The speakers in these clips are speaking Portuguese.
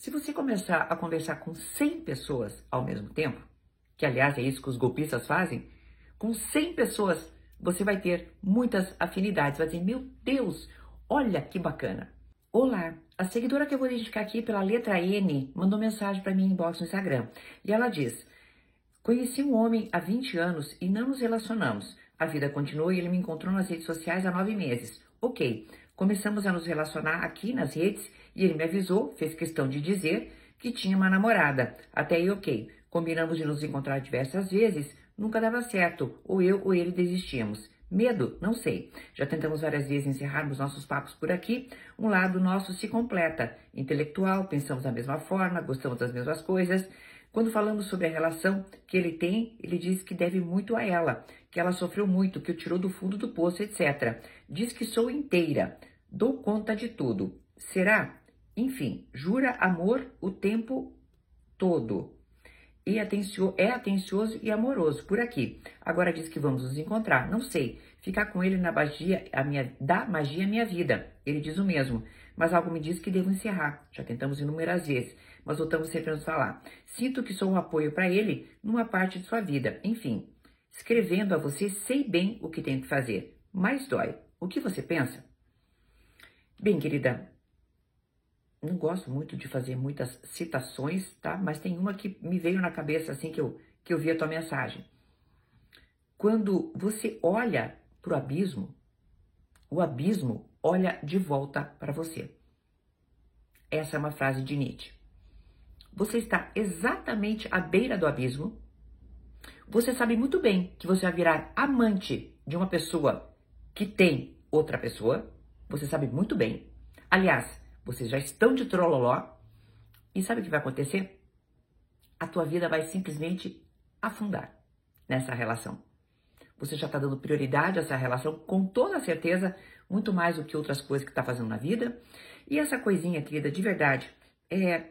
Se você começar a conversar com 100 pessoas ao mesmo tempo, que aliás é isso que os golpistas fazem, com 100 pessoas você vai ter muitas afinidades. Vai dizer, meu Deus, olha que bacana. Olá, a seguidora que eu vou identificar aqui pela letra N mandou mensagem para mim em inbox no Instagram. E ela diz: Conheci um homem há 20 anos e não nos relacionamos. A vida continuou e ele me encontrou nas redes sociais há nove meses. Ok, começamos a nos relacionar aqui nas redes e ele me avisou, fez questão de dizer que tinha uma namorada. Até aí, ok. Combinamos de nos encontrar diversas vezes, nunca dava certo, ou eu ou ele desistíamos. Medo? Não sei. Já tentamos várias vezes encerrarmos nossos papos por aqui. Um lado nosso se completa. Intelectual, pensamos da mesma forma, gostamos das mesmas coisas. Quando falamos sobre a relação que ele tem, ele diz que deve muito a ela, que ela sofreu muito, que o tirou do fundo do poço, etc. Diz que sou inteira. Dou conta de tudo. Será? Enfim, jura amor o tempo todo. E atencio, é atencioso e amoroso por aqui. Agora diz que vamos nos encontrar. Não sei. Ficar com ele na magia, a minha, da magia minha vida. Ele diz o mesmo. Mas algo me diz que devo encerrar. Já tentamos inúmeras vezes, mas voltamos sempre a nos falar. Sinto que sou um apoio para ele numa parte de sua vida. Enfim, escrevendo a você, sei bem o que tenho que fazer. Mas dói. O que você pensa? Bem, querida, não gosto muito de fazer muitas citações, tá? Mas tem uma que me veio na cabeça assim que eu, que eu vi a tua mensagem. Quando você olha para o abismo, o abismo olha de volta para você. Essa é uma frase de Nietzsche. Você está exatamente à beira do abismo. Você sabe muito bem que você vai virar amante de uma pessoa que tem outra pessoa. Você sabe muito bem. Aliás, vocês já estão de trololó. E sabe o que vai acontecer? A tua vida vai simplesmente afundar nessa relação. Você já está dando prioridade a essa relação, com toda certeza, muito mais do que outras coisas que está fazendo na vida. E essa coisinha, querida, de verdade, é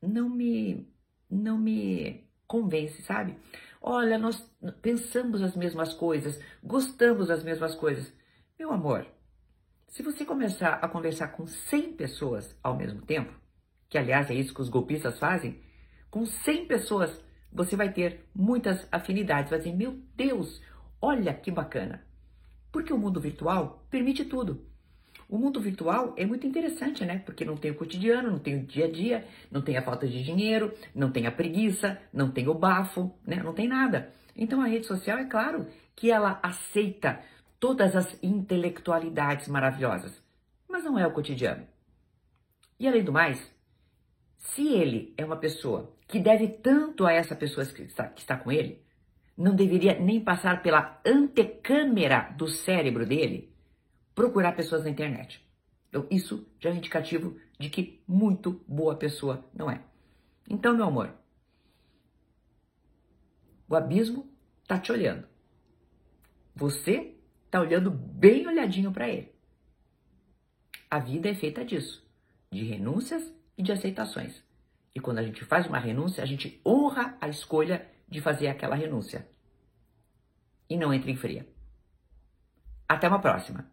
não me não me convence, sabe? Olha, nós pensamos as mesmas coisas, gostamos das mesmas coisas. Meu amor, se você começar a conversar com 100 pessoas ao mesmo tempo, que aliás é isso que os golpistas fazem, com 100 pessoas você vai ter muitas afinidades, vai dizer, meu Deus, olha que bacana. Porque o mundo virtual permite tudo. O mundo virtual é muito interessante, né? Porque não tem o cotidiano, não tem o dia a dia, não tem a falta de dinheiro, não tem a preguiça, não tem o bafo, né? Não tem nada. Então a rede social, é claro que ela aceita todas as intelectualidades maravilhosas, mas não é o cotidiano. E além do mais, se ele é uma pessoa que deve tanto a essa pessoa que está, que está com ele, não deveria nem passar pela antecâmera do cérebro dele procurar pessoas na internet. Então, isso já é um indicativo de que muito boa pessoa não é. Então, meu amor, o abismo está te olhando. Você tá olhando bem olhadinho para ele. A vida é feita disso, de renúncias e de aceitações. E quando a gente faz uma renúncia, a gente honra a escolha de fazer aquela renúncia. E não entra em fria. Até uma próxima.